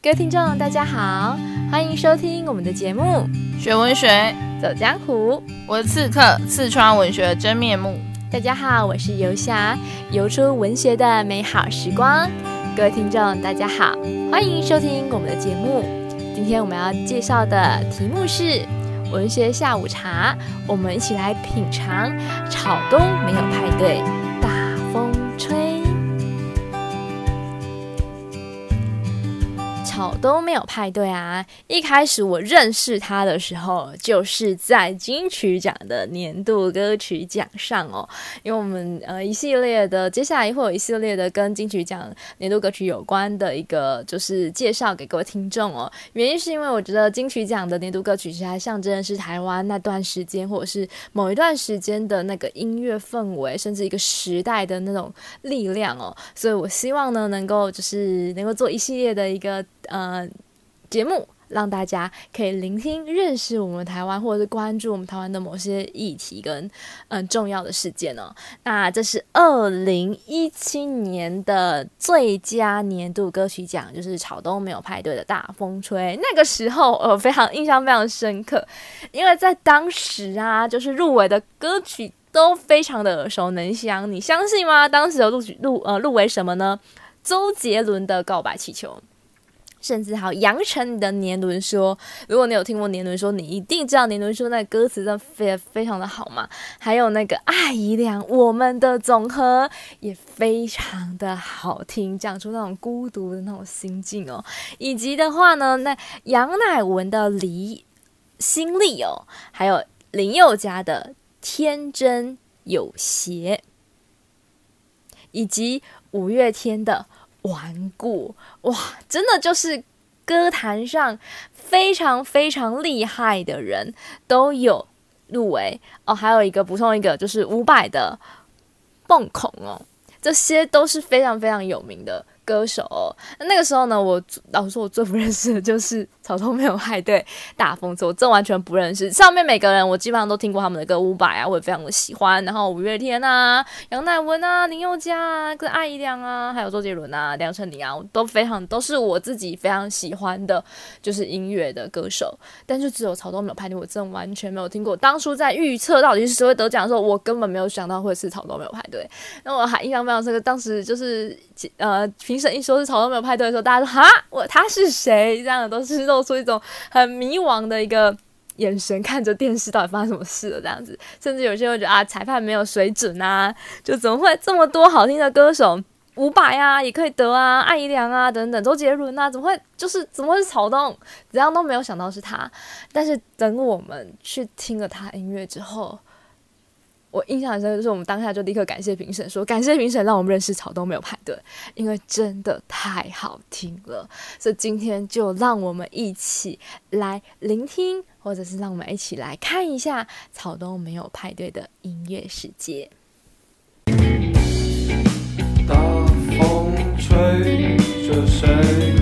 各位听众，大家好，欢迎收听我们的节目《学文学走江湖》。我是刺客，刺穿文学的真面目。大家好，我是游侠，游出文学的美好时光。各位听众，大家好，欢迎收听我们的节目。今天我们要介绍的题目是文学下午茶，我们一起来品尝草东没有派对。都没有派对啊！一开始我认识他的时候，就是在金曲奖的年度歌曲奖上哦。因为我们呃一系列的，接下来会有一系列的跟金曲奖年度歌曲有关的一个就是介绍给各位听众哦。原因是因为我觉得金曲奖的年度歌曲其实还象征的是台湾那段时间或者是某一段时间的那个音乐氛围，甚至一个时代的那种力量哦。所以我希望呢，能够就是能够做一系列的一个。呃，嗯节目让大家可以聆听、认识我们台湾，或者是关注我们台湾的某些议题跟嗯、重要的事件哦。那这是二零一七年的最佳年度歌曲奖，就是草东没有派对的大风吹。那个时候我非常印象非常深刻，因为在当时啊，就是入围的歌曲都非常的耳熟能详。你相信吗？当时有录取入呃入围什么呢？周杰伦的《告白气球》。甚至还有杨丞的《年轮说》，如果你有听过《年轮说》，你一定知道《年轮说》那歌词真的非非常的好嘛。还有那个艾怡良《我们的总和》也非常的好听，讲出那种孤独的那种心境哦。以及的话呢，那杨乃文的《离心力》哦，还有林宥嘉的《天真有邪》，以及五月天的。顽固哇，真的就是歌坛上非常非常厉害的人都有入围哦。还有一个补充一个，就是伍佰的《蹦孔》哦，这些都是非常非常有名的。歌手、哦，那个时候呢，我老实说，我最不认识的就是草东没有派对大风车，我真完全不认识。上面每个人，我基本上都听过他们的歌，伍佰啊，我也非常的喜欢。然后五月天啊，杨乃文啊，林宥嘉啊，跟艾怡良啊，还有周杰伦啊，梁成林啊，都非常都是我自己非常喜欢的，就是音乐的歌手。但是只有草东没有派对，我真完全没有听过。当初在预测到底是谁会得奖的时候，我根本没有想到会是草东没有派对。那我还印象非常深刻，当时就是呃平。评审一说是草东没有派对的时候，大家说哈，我他是谁？这样的都是露出一种很迷惘的一个眼神，看着电视到底发生什么事了这样子。甚至有些人会觉得啊，裁判没有水准啊，就怎么会这么多好听的歌手，伍佰啊也可以得啊，艾怡良啊等等，周杰伦啊，怎么会就是怎么会是草东？怎样都没有想到是他。但是等我们去听了他音乐之后。我印象很深，就是我们当下就立刻感谢评审，说感谢评审让我们认识草东没有派对，因为真的太好听了。所以今天就让我们一起来聆听，或者是让我们一起来看一下草东没有派对的音乐世界。大风吹着谁？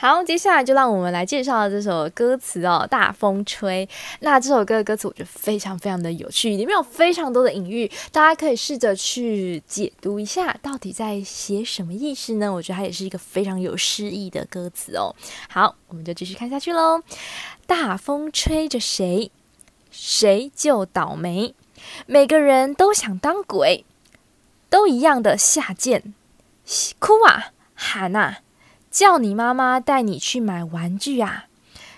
好，接下来就让我们来介绍这首歌词哦，《大风吹》。那这首歌的歌词我觉得非常非常的有趣，里面有非常多的隐喻，大家可以试着去解读一下，到底在写什么意思呢？我觉得它也是一个非常有诗意的歌词哦。好，我们就继续看下去喽。大风吹着谁，谁就倒霉。每个人都想当鬼，都一样的下贱，哭啊，喊啊。叫你妈妈带你去买玩具啊！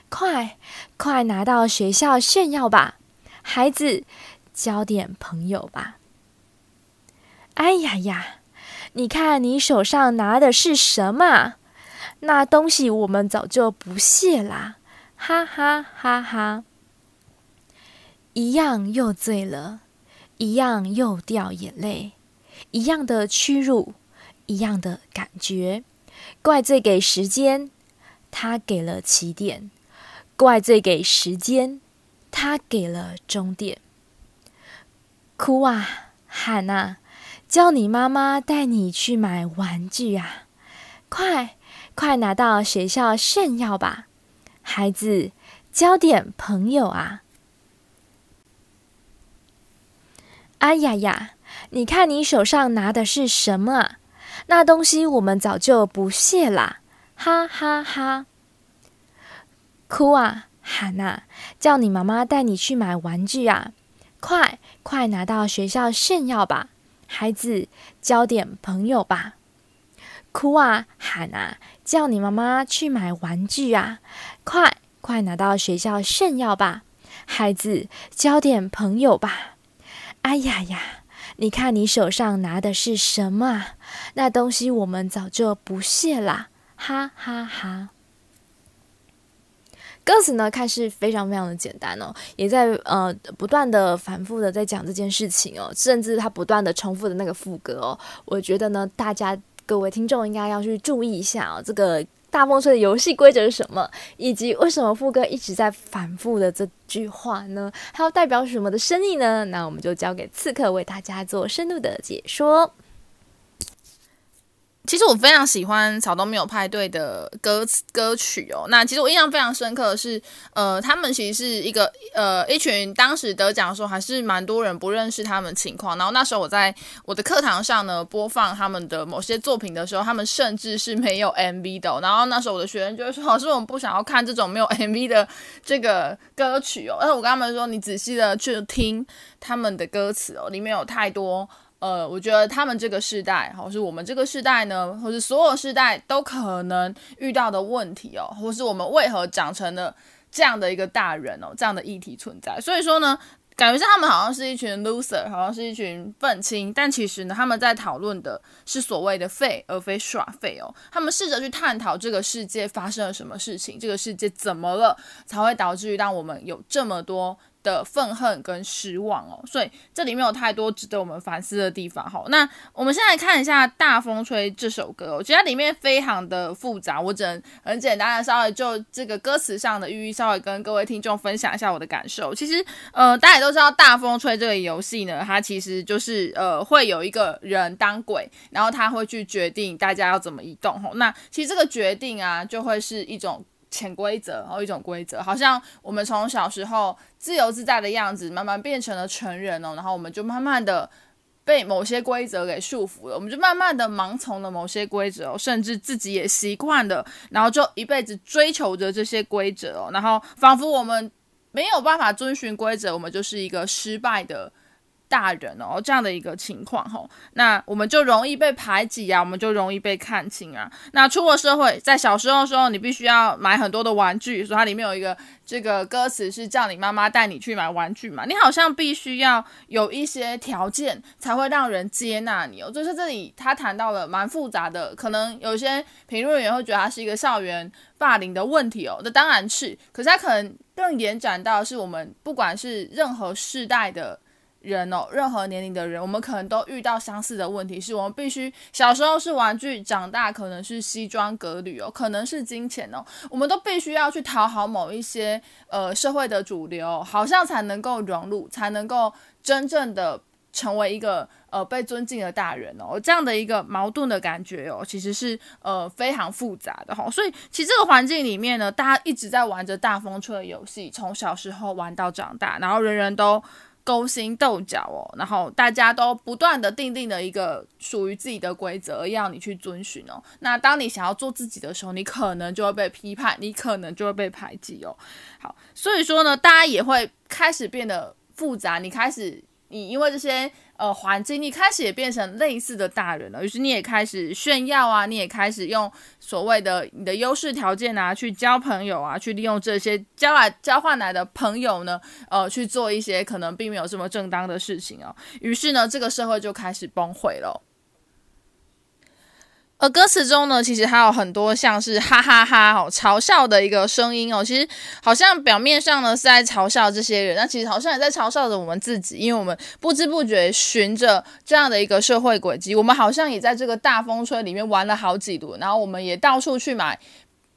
快快拿到学校炫耀吧，孩子，交点朋友吧。哎呀呀，你看你手上拿的是什么？那东西我们早就不屑啦！哈哈哈哈！一样又醉了，一样又掉眼泪，一样的屈辱，一样的感觉。怪罪给时间，他给了起点；怪罪给时间，他给了终点。哭啊，喊啊，叫你妈妈带你去买玩具啊！快，快拿到学校炫耀吧，孩子，交点朋友啊！哎呀呀，你看你手上拿的是什么啊？那东西我们早就不屑啦，哈哈哈！哭啊，喊啊，叫你妈妈带你去买玩具啊！快快拿到学校炫耀吧，孩子，交点朋友吧！哭啊，喊啊，叫你妈妈去买玩具啊！快快拿到学校炫耀吧，孩子，交点朋友吧！哎呀呀，你看你手上拿的是什么？那东西我们早就不屑啦，哈哈哈哈！歌词呢，看似非常非常的简单哦，也在呃不断的反复的在讲这件事情哦，甚至他不断的重复的那个副歌哦，我觉得呢，大家。各位听众应该要去注意一下哦，这个大风吹的游戏规则是什么，以及为什么副歌一直在反复的这句话呢？还要代表什么的深意呢？那我们就交给刺客为大家做深度的解说。其实我非常喜欢《草东没有派对》的歌词歌曲哦。那其实我印象非常深刻的是，呃，他们其实是一个呃一群当时得奖的时候还是蛮多人不认识他们情况。然后那时候我在我的课堂上呢播放他们的某些作品的时候，他们甚至是没有 MV 的。然后那时候我的学生就会说：“老师，我们不想要看这种没有 MV 的这个歌曲哦。”而且我跟他们说：“你仔细的去听他们的歌词哦，里面有太多。”呃，我觉得他们这个世代，或是我们这个世代呢，或是所有世代都可能遇到的问题哦，或是我们为何长成了这样的一个大人哦，这样的议题存在。所以说呢，感觉上他们好像是一群 loser，好像是一群愤青，但其实呢，他们在讨论的是所谓的废，而非耍废哦。他们试着去探讨这个世界发生了什么事情，这个世界怎么了，才会导致于让我们有这么多。的愤恨跟失望哦，所以这里面有太多值得我们反思的地方。好，那我们先来看一下《大风吹》这首歌，我觉得它里面非常的复杂，我只能很简单的稍微就这个歌词上的寓意，稍微跟各位听众分享一下我的感受。其实，呃，大家也都知道《大风吹》这个游戏呢，它其实就是呃会有一个人当鬼，然后他会去决定大家要怎么移动。吼，那其实这个决定啊，就会是一种。潜规则，然后一种规则，好像我们从小时候自由自在的样子，慢慢变成了成人哦，然后我们就慢慢的被某些规则给束缚了，我们就慢慢的盲从了某些规则哦，甚至自己也习惯了，然后就一辈子追求着这些规则哦，然后仿佛我们没有办法遵循规则，我们就是一个失败的。大人哦，这样的一个情况吼，那我们就容易被排挤啊，我们就容易被看轻啊。那出了社会，在小时候的时候，你必须要买很多的玩具，所以它里面有一个这个歌词是叫你妈妈带你去买玩具嘛，你好像必须要有一些条件才会让人接纳你哦。就是这里他谈到了蛮复杂的，可能有些评论员会觉得它是一个校园霸凌的问题哦，那当然是，可是它可能更延展到是我们不管是任何世代的。人哦，任何年龄的人，我们可能都遇到相似的问题，是我们必须小时候是玩具，长大可能是西装革履哦，可能是金钱哦，我们都必须要去讨好某一些呃社会的主流，好像才能够融入，才能够真正的成为一个呃被尊敬的大人哦，这样的一个矛盾的感觉哦，其实是呃非常复杂的哈、哦，所以其实这个环境里面呢，大家一直在玩着大风吹的游戏，从小时候玩到长大，然后人人都。勾心斗角哦，然后大家都不断的定定了一个属于自己的规则，要你去遵循哦。那当你想要做自己的时候，你可能就会被批判，你可能就会被排挤哦。好，所以说呢，大家也会开始变得复杂，你开始。你因为这些呃环境，你开始也变成类似的大人了，于是你也开始炫耀啊，你也开始用所谓的你的优势条件啊，去交朋友啊，去利用这些交来交换来的朋友呢，呃，去做一些可能并没有这么正当的事情哦。于是呢，这个社会就开始崩溃了。而歌词中呢，其实还有很多像是哈哈哈哦，嘲笑的一个声音哦。其实好像表面上呢是在嘲笑这些人，那其实好像也在嘲笑着我们自己，因为我们不知不觉循着这样的一个社会轨迹，我们好像也在这个大风吹里面玩了好几轮，然后我们也到处去买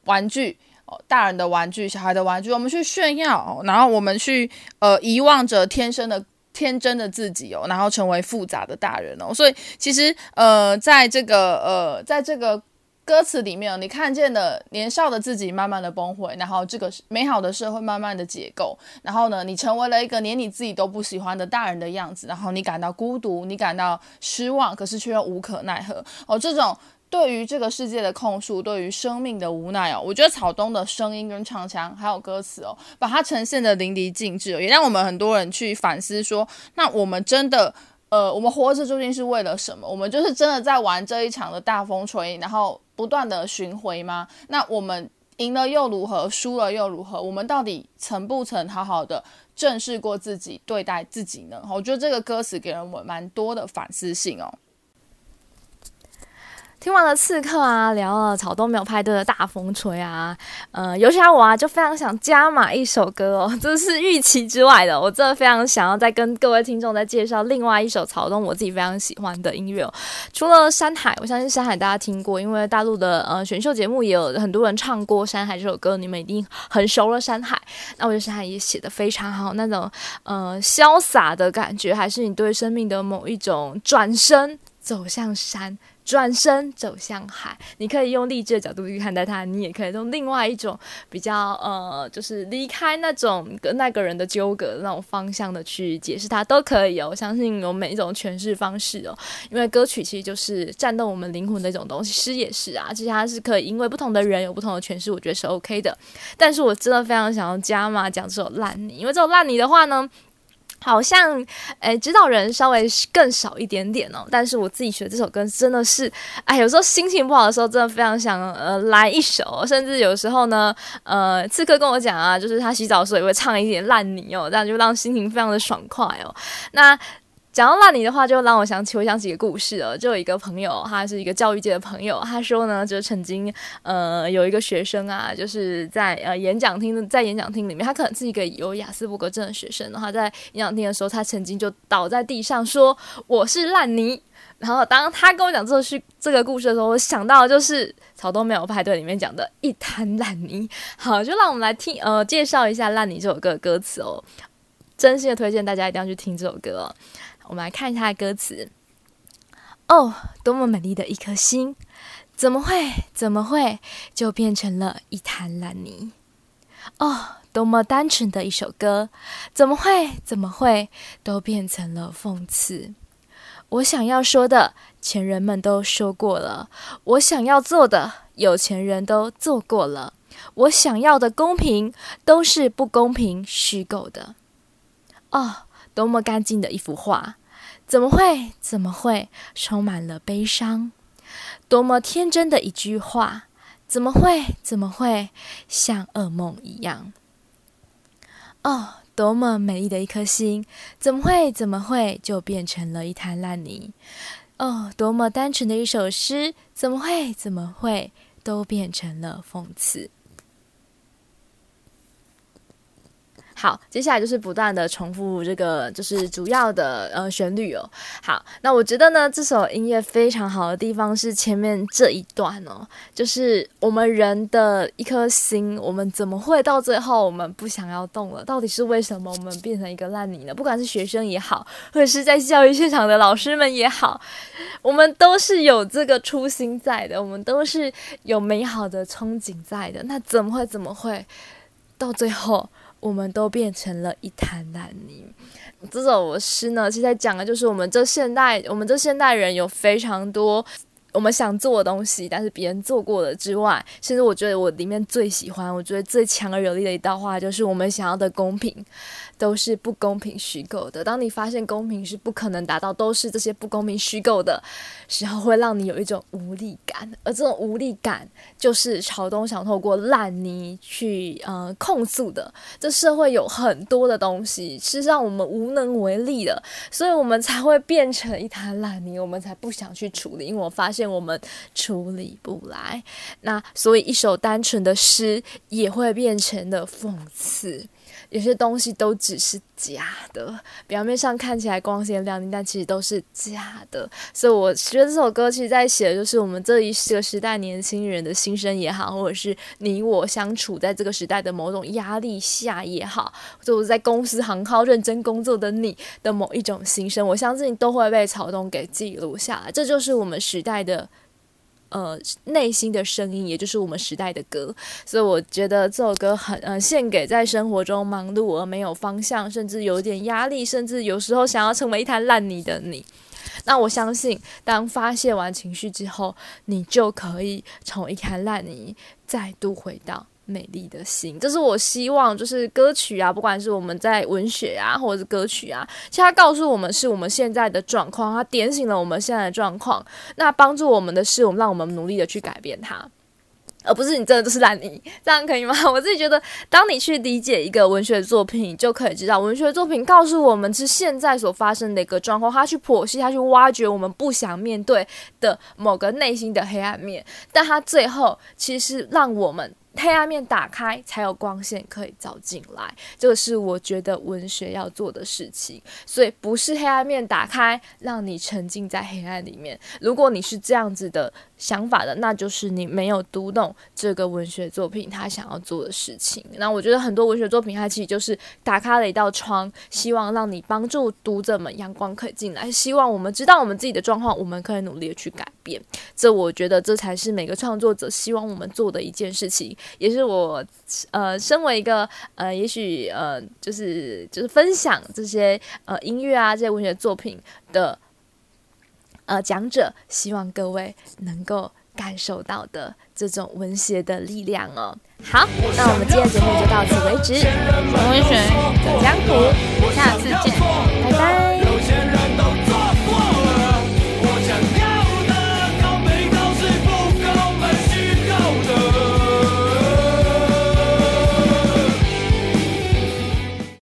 玩具哦，大人的玩具、小孩的玩具，我们去炫耀，然后我们去呃遗忘着天生的。天真的自己哦，然后成为复杂的大人哦，所以其实呃，在这个呃，在这个歌词里面，你看见了年少的自己慢慢的崩毁，然后这个美好的社会慢慢的解构，然后呢，你成为了一个连你自己都不喜欢的大人的样子，然后你感到孤独，你感到失望，可是却又无可奈何。哦，这种对于这个世界的控诉，对于生命的无奈哦，我觉得草东的声音跟唱腔还有歌词哦，把它呈现的淋漓尽致，也让我们很多人去反思说，那我们真的。呃，我们活着究竟是为了什么？我们就是真的在玩这一场的大风吹，然后不断的巡回吗？那我们赢了又如何？输了又如何？我们到底曾不曾好好的正视过自己，对待自己呢？我觉得这个歌词给人我蛮多的反思性哦。听完了刺客啊，聊了草东没有派对的大风吹啊，呃，尤其我啊，就非常想加码一首歌哦，这是预期之外的。我真的非常想要再跟各位听众再介绍另外一首草东我自己非常喜欢的音乐哦。除了《山海》，我相信《山海》大家听过，因为大陆的呃选秀节目也有很多人唱过《山海》这首歌，你们一定很熟了。《山海》，那我觉得《山海》也写得非常好，那种呃潇洒的感觉，还是你对生命的某一种转身 走向山。转身走向海，你可以用励志的角度去看待它，你也可以用另外一种比较呃，就是离开那种跟那个人的纠葛的那种方向的去解释它，都可以哦。我相信有每一种诠释方式哦，因为歌曲其实就是战斗我们灵魂的一种东西，诗也是啊，其实它是可以因为不同的人有不同的诠释，我觉得是 OK 的。但是我真的非常想要加码讲这首烂泥，因为这首烂泥的话呢。好像，诶，知道人稍微更少一点点哦。但是我自己学这首歌真的是，哎，有时候心情不好的时候，真的非常想呃来一首。甚至有时候呢，呃，刺客跟我讲啊，就是他洗澡的时候也会唱一点烂泥哦，这样就让心情非常的爽快哦。那。讲到烂泥的话，就让我想起，我想起一个故事哦。就有一个朋友，他是一个教育界的朋友，他说呢，就曾经呃有一个学生啊，就是在呃演讲厅，在演讲厅里面，他可能是一个有雅斯伯格症的学生，然后在演讲厅的时候，他曾经就倒在地上说：“我是烂泥。”然后当他跟我讲这个序这个故事的时候，我想到的就是草东没有派对里面讲的一滩烂泥。好，就让我们来听呃介绍一下《烂泥》这首歌的歌词哦，真心的推荐大家一定要去听这首歌。我们来看一下歌词。哦，多么美丽的一颗心，怎么会怎么会就变成了一滩烂泥？哦，多么单纯的一首歌，怎么会怎么会都变成了讽刺？我想要说的，前人们都说过了；我想要做的，有钱人都做过了；我想要的公平，都是不公平、虚构的。哦。多么干净的一幅画，怎么会？怎么会充满了悲伤？多么天真的一句话，怎么会？怎么会像噩梦一样？哦，多么美丽的一颗心，怎么会？怎么会就变成了一滩烂泥？哦，多么单纯的一首诗，怎么会？怎么会都变成了讽刺？好，接下来就是不断的重复这个，就是主要的呃旋律哦。好，那我觉得呢，这首音乐非常好的地方是前面这一段哦，就是我们人的一颗心，我们怎么会到最后我们不想要动了？到底是为什么我们变成一个烂泥呢？不管是学生也好，或者是在教育现场的老师们也好，我们都是有这个初心在的，我们都是有美好的憧憬在的。那怎么会？怎么会到最后？我们都变成了一滩烂泥。这首诗呢，其实在讲的就是我们这现代，我们这现代人有非常多我们想做的东西，但是别人做过了之外，甚至我觉得我里面最喜欢，我觉得最强而有力的一段话，就是我们想要的公平。都是不公平虚构的。当你发现公平是不可能达到，都是这些不公平虚构的时候，会让你有一种无力感。而这种无力感，就是朝东想透过烂泥去呃控诉的。这社会有很多的东西是让我们无能为力的，所以我们才会变成一滩烂泥，我们才不想去处理，因为我发现我们处理不来。那所以一首单纯的诗也会变成了讽刺。有些东西都只是假的，表面上看起来光鲜亮丽，但其实都是假的。所以我觉得这首歌其实在写的就是我们这一个时代年轻人的心声也好，或者是你我相处在这个时代的某种压力下也好，或者我在公司行号认真工作的你的某一种心声，我相信都会被草东给记录下来。这就是我们时代的呃内心的声音，也就是我们时代的歌。所以我觉得这首歌很呃献给在生活中忙碌而没有方向，甚至有点压力，甚至有时候想要成为一滩烂泥的你。那我相信，当发泄完情绪之后，你就可以从一滩烂泥再度回到美丽的心。这是我希望，就是歌曲啊，不管是我们在文学啊，或者是歌曲啊，其实它告诉我们是我们现在的状况，它点醒了我们现在的状况。那帮助我们的是，我们让我们努力的去改变它。而不是你真的就是烂泥，这样可以吗？我自己觉得，当你去理解一个文学作品，你就可以知道，文学作品告诉我们是现在所发生的一个状况，它去剖析，它去挖掘我们不想面对的某个内心的黑暗面，但它最后其实让我们。黑暗面打开，才有光线可以照进来。这个是我觉得文学要做的事情。所以不是黑暗面打开，让你沉浸在黑暗里面。如果你是这样子的想法的，那就是你没有读懂这个文学作品他想要做的事情。那我觉得很多文学作品，它其实就是打开了一道窗，希望让你帮助读者们阳光可以进来，希望我们知道我们自己的状况，我们可以努力的去改变。这我觉得这才是每个创作者希望我们做的一件事情。也是我，呃，身为一个呃，也许呃，就是就是分享这些呃音乐啊，这些文学作品的呃讲者，希望各位能够感受到的这种文学的力量哦。好，那我们今天节目就到此为止。文学走江湖，下次见。